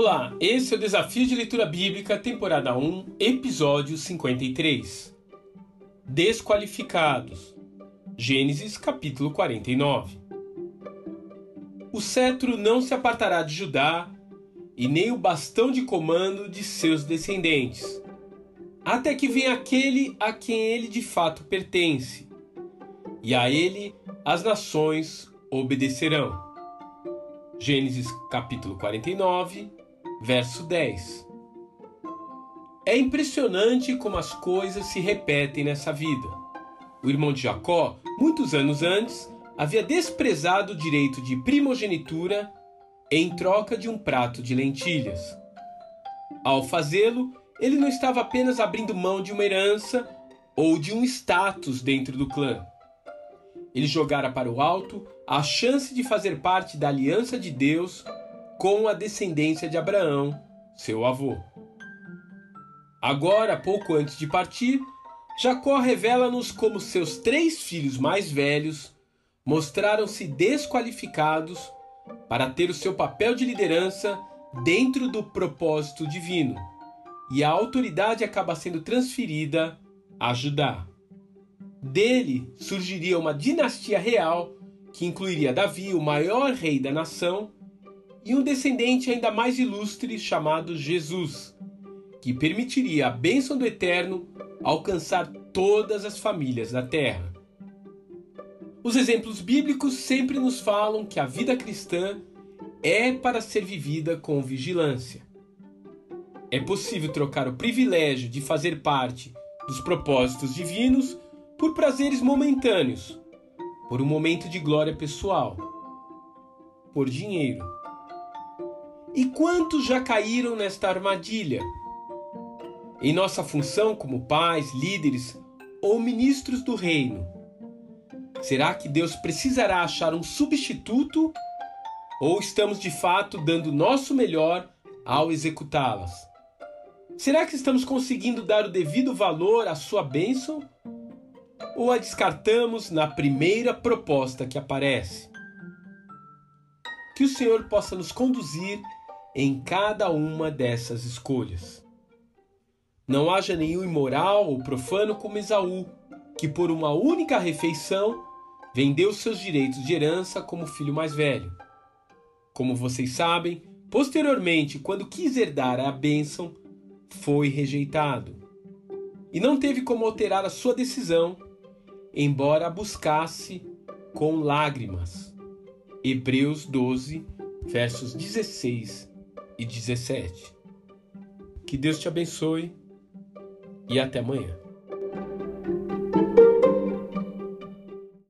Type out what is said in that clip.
Olá, esse é o Desafio de Leitura Bíblica, temporada 1, episódio 53. Desqualificados. Gênesis capítulo 49. O cetro não se apartará de Judá, e nem o bastão de comando de seus descendentes, até que venha aquele a quem ele de fato pertence, e a ele as nações obedecerão. Gênesis capítulo 49, verso 10. É impressionante como as coisas se repetem nessa vida. O irmão de Jacó, muitos anos antes, havia desprezado o direito de primogenitura em troca de um prato de lentilhas. Ao fazê-lo, ele não estava apenas abrindo mão de uma herança ou de um status dentro do clã. Ele jogara para o alto a chance de fazer parte da aliança de Deus com a descendência de Abraão, seu avô. Agora, pouco antes de partir, Jacó revela-nos como seus três filhos mais velhos mostraram-se desqualificados para ter o seu papel de liderança dentro do propósito divino, e a autoridade acaba sendo transferida a Judá. Dele surgiria uma dinastia real que incluiria Davi, o maior rei da nação, e um descendente ainda mais ilustre chamado Jesus, que permitiria a bênção do Eterno alcançar todas as famílias da terra. Os exemplos bíblicos sempre nos falam que a vida cristã é para ser vivida com vigilância. É possível trocar o privilégio de fazer parte dos propósitos divinos por prazeres momentâneos, por um momento de glória pessoal, por dinheiro. E quantos já caíram nesta armadilha? Em nossa função como pais, líderes ou ministros do reino, será que Deus precisará achar um substituto ou estamos de fato dando nosso melhor ao executá-las? Será que estamos conseguindo dar o devido valor à sua bênção? Ou a descartamos na primeira proposta que aparece? Que o Senhor possa nos conduzir em cada uma dessas escolhas. Não haja nenhum imoral ou profano como Esaú, que por uma única refeição vendeu seus direitos de herança como filho mais velho. Como vocês sabem, posteriormente, quando quis herdar a bênção, foi rejeitado. E não teve como alterar a sua decisão, embora buscasse com lágrimas. Hebreus 12, versos 16 e 17. Que Deus te abençoe e até amanhã.